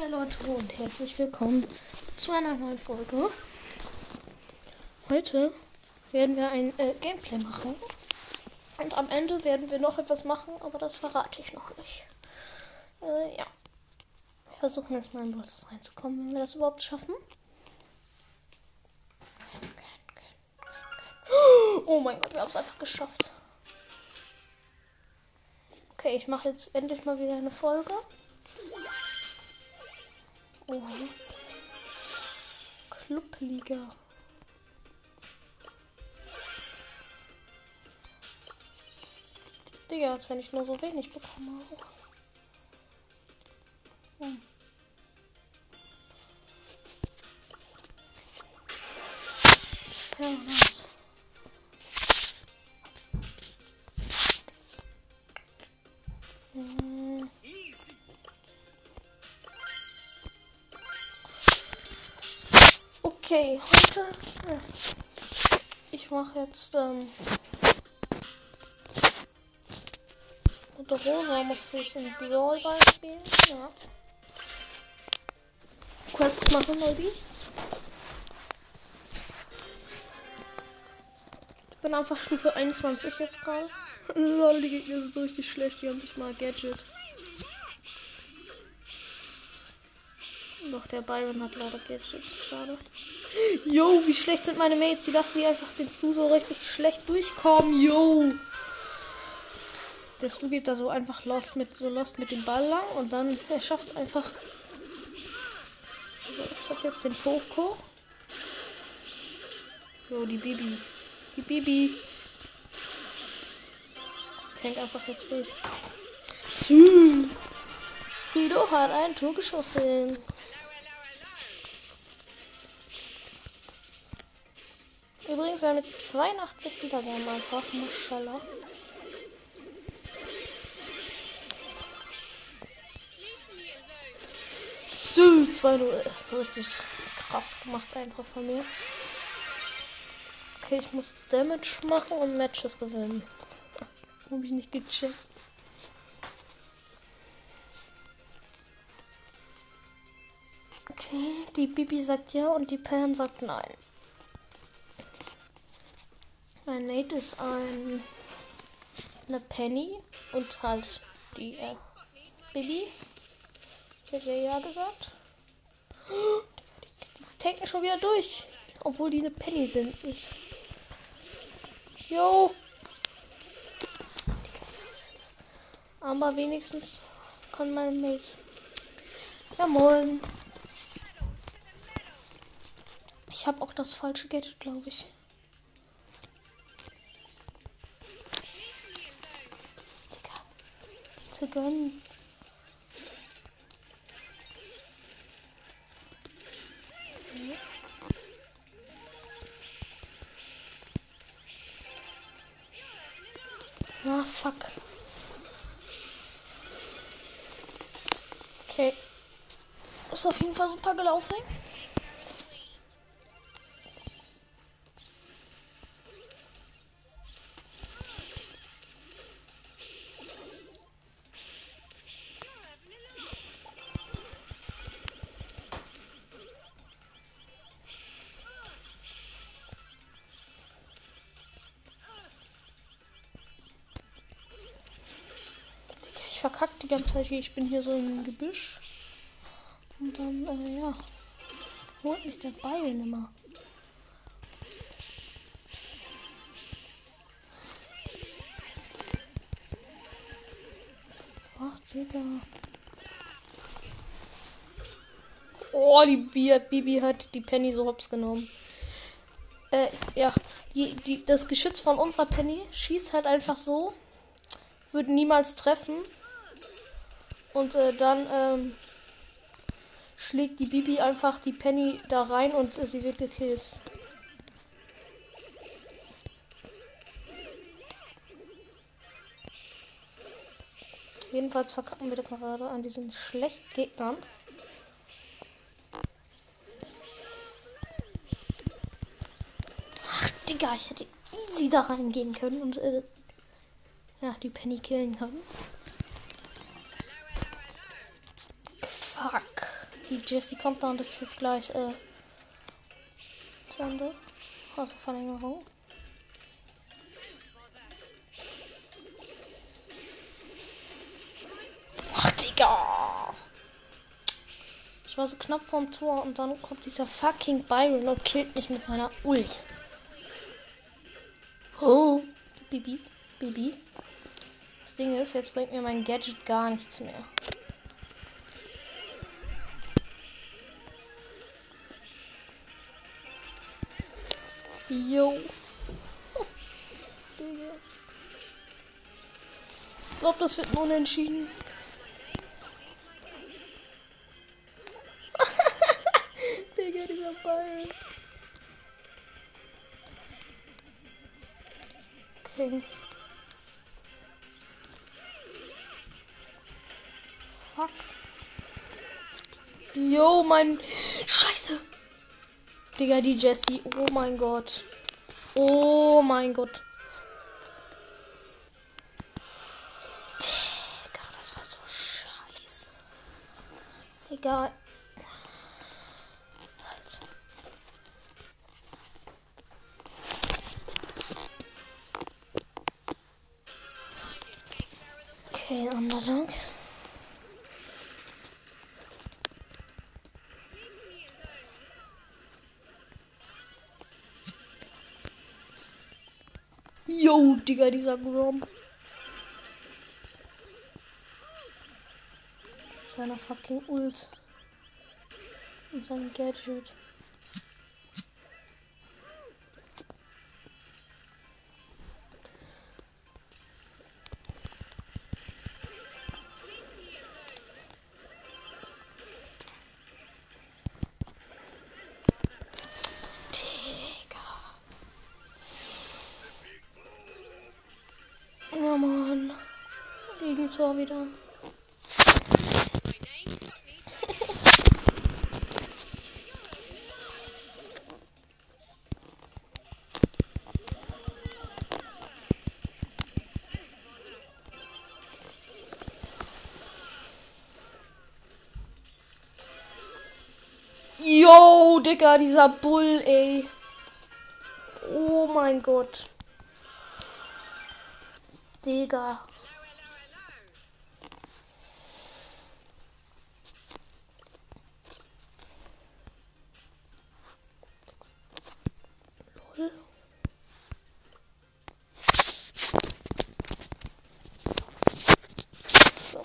Hi Leute und herzlich willkommen zu einer neuen Folge. Heute werden wir ein äh, Gameplay machen. Und am Ende werden wir noch etwas machen, aber das verrate ich noch nicht. Äh, ja. Wir versuchen jetzt mal in Bosses reinzukommen, wenn wir das überhaupt schaffen. Oh mein Gott, wir haben es einfach geschafft. Okay, ich mache jetzt endlich mal wieder eine Folge. Oh. Clubliga. Digga, als wenn ich nur so wenig bekomme. Hm. Okay, heute. Ja. Ich mache jetzt ähm, der Rosa muss ich in Brawlball spielen. Ja. Quest machen, maybe. Ich bin einfach Stufe 21 jetzt gerade. Lol, die Gegner sind so richtig schlecht, die haben nicht mal Gadget. Doch, der Byron hat leider Gadget. Schade. Yo, wie schlecht sind meine Mates? Die lassen die einfach den Stu so richtig schlecht durchkommen. Yo. Der Stu geht da so einfach lost mit, so lost mit dem Ball lang und dann er schafft es einfach. So, ich hab jetzt den Poco. Jo, die Bibi. Die Bibi. Tank einfach jetzt durch. Sü. Frido hat ein Tor geschossen. Übrigens, wir haben jetzt 82 Wiedergaben einfach. Maschallah. So, 2-0. So richtig krass gemacht einfach von mir. Okay, ich muss Damage machen und Matches gewinnen. Hab ich nicht gecheckt. Okay, die Bibi sagt ja und die Pam sagt nein. Mein Mate ist ein eine Penny und halt die äh, Bibi. Ich hätte ja gesagt. Die tanken schon wieder durch. Obwohl die eine Penny sind. Ich. Yo. Aber wenigstens kann mein Mate. Ja moin. Ich habe auch das falsche Gadget, glaube ich. Zu gönnen. Ah, fuck. Okay. Ist auf jeden Fall super gelaufen. Ich verkacke die ganze Zeit hier. Ich bin hier so im Gebüsch. Und dann, äh, ja. Holt mich der Beil nimmer. Ach, Digga. Oh, die Bi Bibi hat die Penny so hops genommen. Äh, ja. Die, die, das Geschütz von unserer Penny schießt halt einfach so. Würde niemals treffen. Und äh, dann ähm, schlägt die Bibi einfach die Penny da rein und äh, sie wird gekillt. Jedenfalls verkacken wir da gerade an diesen schlechten Gegnern. Ach, Digga, ich hätte easy da reingehen können und äh, ja, die Penny killen können. Die Jessie kommt da und das ist jetzt gleich äh, zu Ende. Also Verlängerung. Ach, Digga! Ich war so knapp vorm Tor und dann kommt dieser fucking Byron und killt mich mit seiner Ult. Oh, Bibi, Bibi. Das Ding ist, jetzt bringt mir mein Gadget gar nichts mehr. Jo. Ich glaube, das wird ein Unentschieden. Digga, dieser Ball. Okay. Fuck. Jo, mein. Scheiße. Digga, die Jessie. Oh mein Gott. Oh mein Gott. Digga, das war so scheiße. Egal. Yo, Digga, dieser Grom. Seiner fucking Ult. Und seinem Gadget. Gegentor wieder. Yo, Digga, dieser Bull, ey. Oh mein Gott. Digga. Lol. So.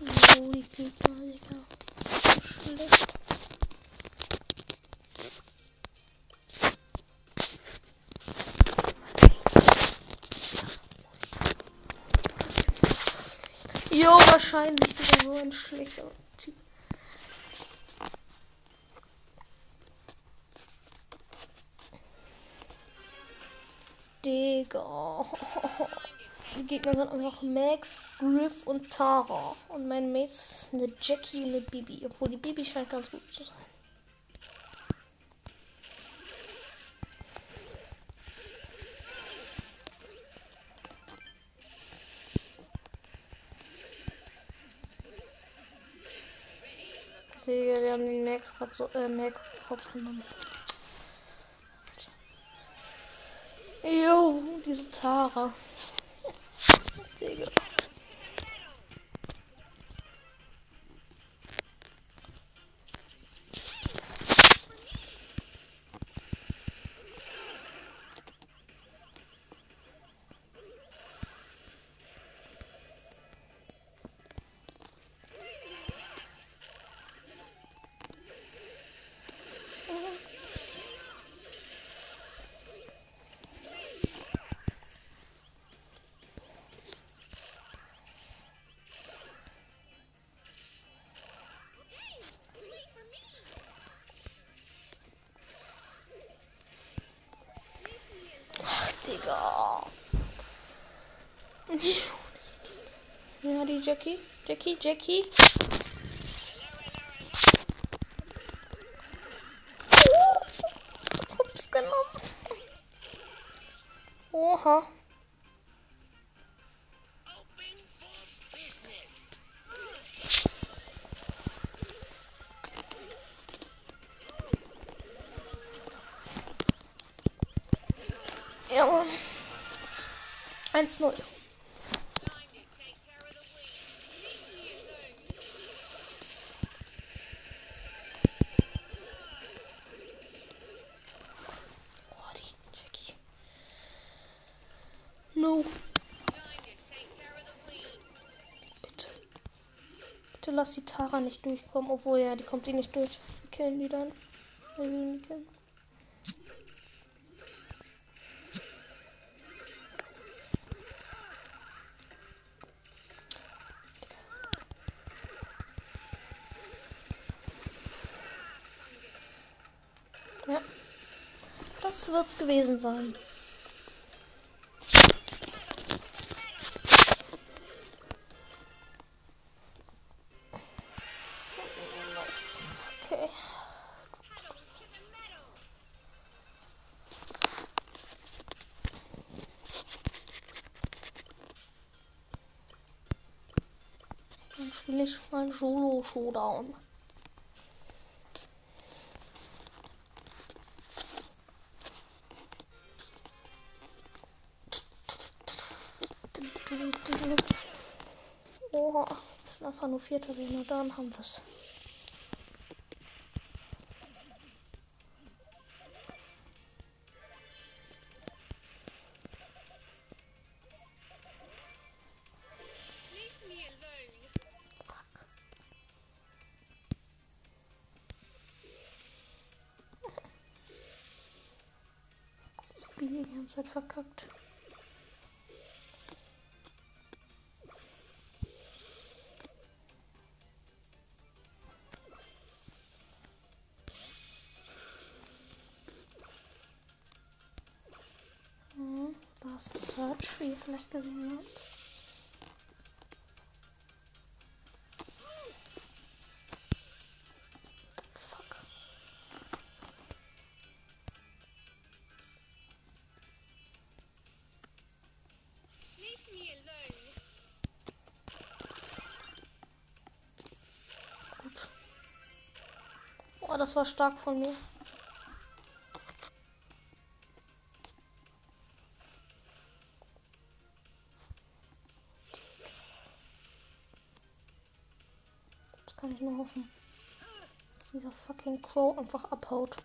Jo, die Gegner, Digga. So schlecht. Jo, wahrscheinlich wieder so ein schlechter Typ. Digga. Die Gegner sind einfach Max, Griff und Tara. Und mein Mate ist eine Jackie und eine Bibi. Obwohl die Bibi scheint ganz gut zu sein. Digga, wir haben den Max gerade so, äh, Max hops genommen. Jo, diese Tara. Ja, die Jackie. Jackie, Jackie. Ups, genommen. Oha. Ja, 1-0. Tara nicht durchkommen. Obwohl, ja, die kommt die nicht durch. Wir killen die dann. Wir die killen. Ja. Das wird's gewesen sein. Dann spiele ich mal Solo-Showdown. Oha, wir müssen einfach nur Vierter werden und dann haben wir es. Die ganze Zeit verkackt. Hm, da ist Search, wie ihr vielleicht gesehen habt. Oh, das war stark von mir. Das kann ich nur hoffen. Dass dieser fucking Crow einfach abhaut.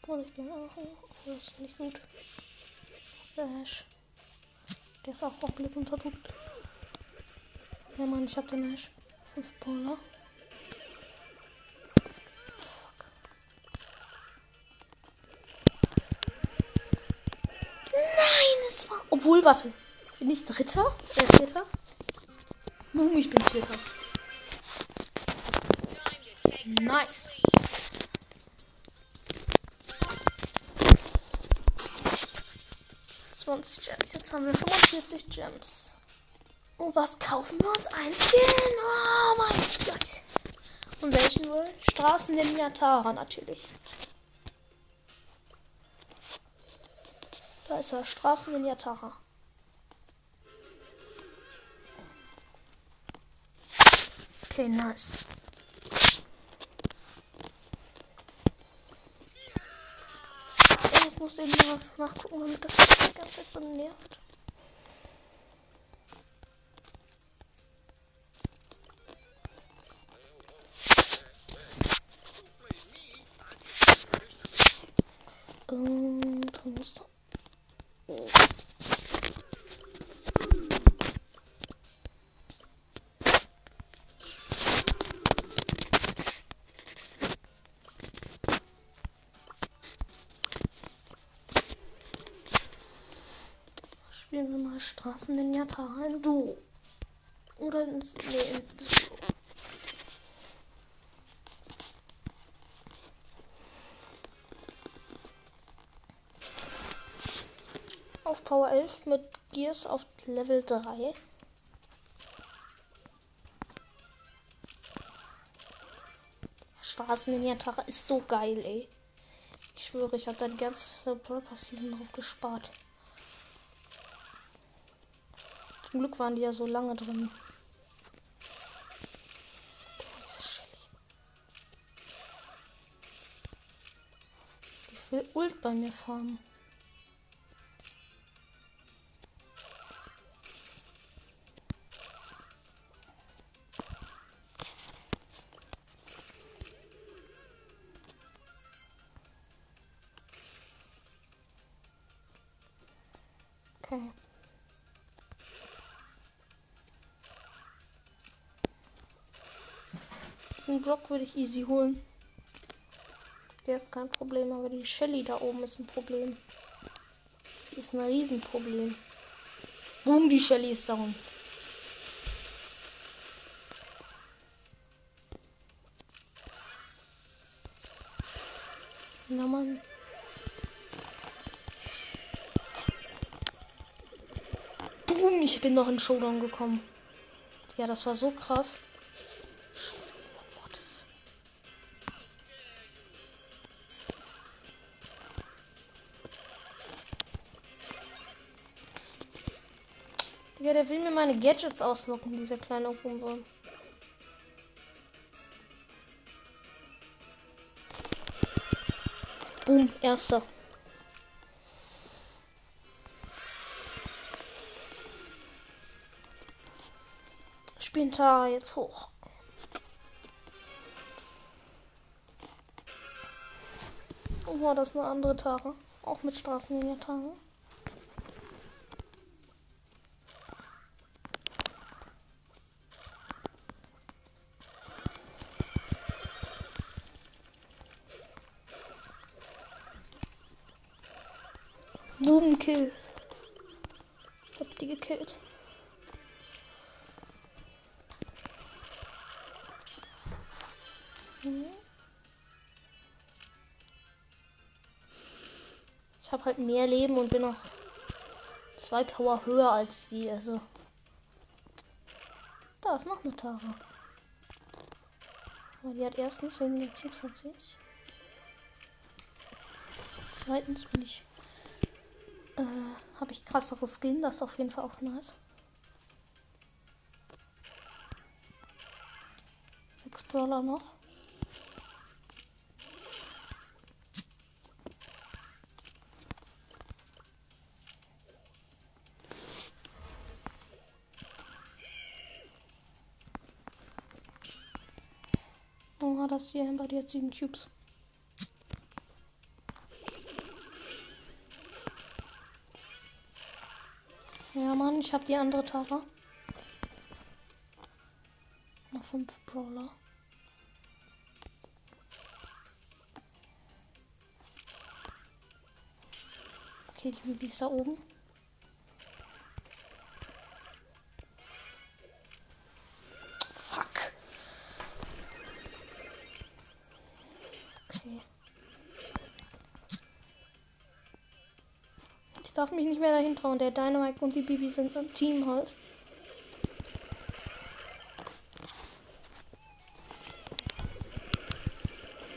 Obwohl ich den auch. Oh, das ist nicht gut. Das ist der Ash. Der ist auch komplett unterdrückt. Ja, Mann, ich hab den Ash. 5 Polar. Obwohl, warte. Bin ich Dritter? Äh, Vierter? Boom, ich bin Vierter. Nice. Gems. Jetzt haben wir 45 Gems. Und was kaufen wir uns? Ein Skin. Oh mein Gott. Und welchen wohl? Straßen Ninja Tara natürlich. Da ist er. Straßen Ninja Tara. Okay, nice. Ich muss eben was nachgucken, damit das nicht Zeit so nervt. Und dann ist da. Oh. Spielen wir mal Straßen in Yatara in Duo. Oder in, nee, in Solo. Auf Power 11 mit Gears auf Level 3. Straßen in Yatara ist so geil, ey. Ich schwöre, ich habe da die ganze Brawl Pass Season drauf gespart. Zum Glück waren die ja so lange drin. Ich will Ult bei mir farmen. Okay. Den Block würde ich easy holen. Der ist kein Problem, aber die Shelly da oben ist ein Problem. Die ist ein Riesenproblem. Boom, die Shelly ist down. Na Mann. Boom, ich bin noch in Showdown gekommen. Ja, das war so krass. Der will mir meine Gadgets auslocken, dieser kleine Hurensohn. Boom, erster. Spielen Tara jetzt hoch. Oh, das eine andere Tara? Auch mit Straßenlinie-Tara? Halt mehr Leben und bin noch zwei Power höher als die. Also. Da ist noch eine Tara. Die hat erstens weniger Cubes als ich. Zweitens bin ich. Äh, habe ich krassere Skin. Das ist auf jeden Fall auch nice. Sechs Brawler noch. Oh, das hier bei dir hat sieben Cubes. Ja, Mann, ich habe die andere Tara. Noch fünf Brawler. Okay, die Bibi ist da oben. Darf mich nicht mehr dahin trauen. Der Dynamite und die Bibi sind im Team halt.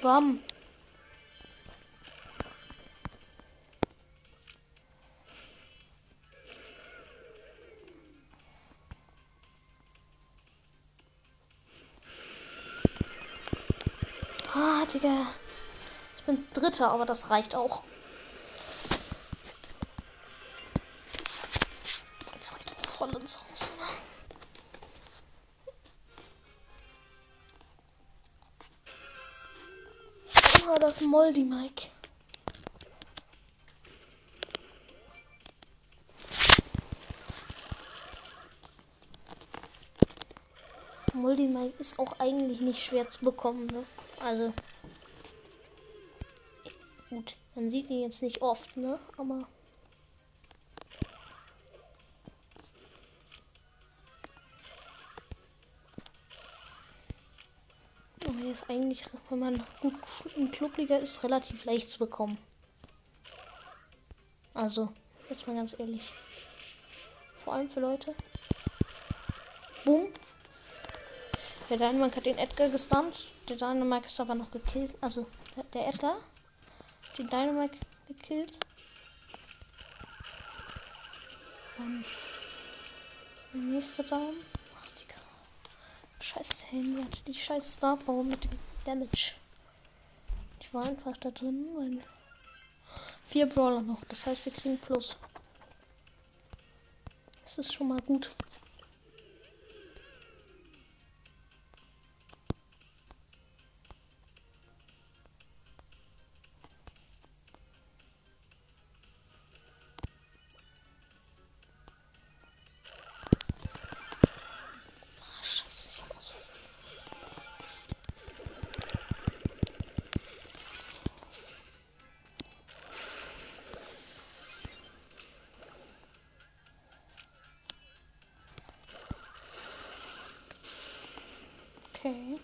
Bam. Ah, Digga. Ich bin Dritter, aber das reicht auch. Das Moldy Mike. Moldy Mike ist auch eigentlich nicht schwer zu bekommen, ne? Also. Gut, man sieht ihn jetzt nicht oft, ne? Aber. Aber er ist eigentlich, wenn man gut im Clubliga ist, relativ leicht zu bekommen. Also, jetzt mal ganz ehrlich. Vor allem für Leute. Boom. Der Dynamite hat den Edgar gestunt. Der Dynamite ist aber noch gekillt. Also, der, der Edgar. Den Dynamite gekillt. Und der nächste Down. Scheiß Handy hatte die scheiß Star mit dem Damage. Ich war einfach da drin, weil. Vier Brawler noch. Das heißt, wir kriegen Plus. Das ist schon mal gut. Okay.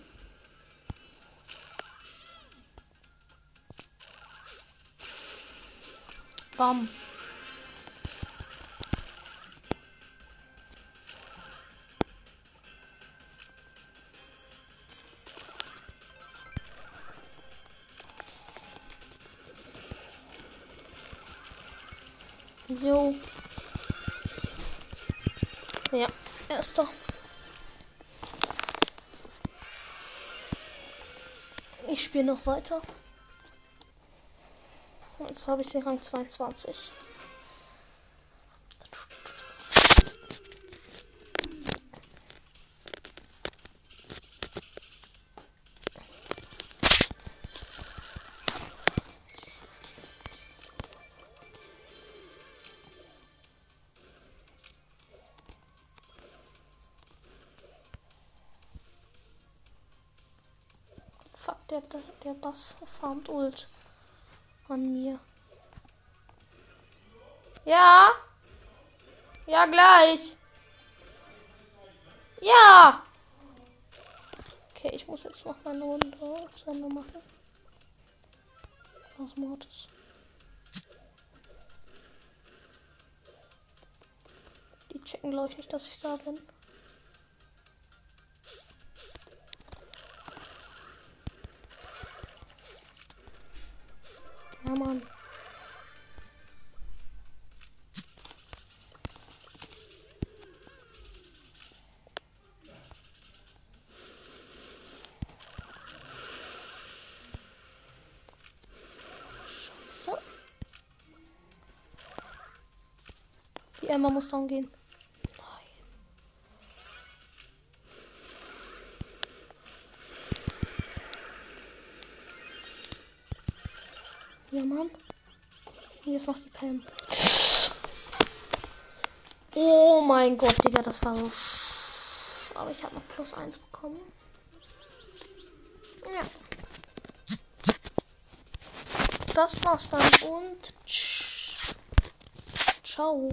Bam. Jo. Ja, erster. Ich spiele noch weiter. Jetzt habe ich den Rang 22. der, der, der Bass farmt Ult an mir. Ja. Ja, gleich. Ja. Okay, ich muss jetzt noch meine Runde zu Ende machen. Was Mortis. Die checken, glaube ich, nicht, dass ich da bin. Ja, Mann. Scheiße. Die Emma muss down gehen. Nein. Ja, Mann. Pam. Oh mein Gott, Digga, das war so. sch- Aber ich habe noch plus eins bekommen. Ja. Das war's dann und ciao.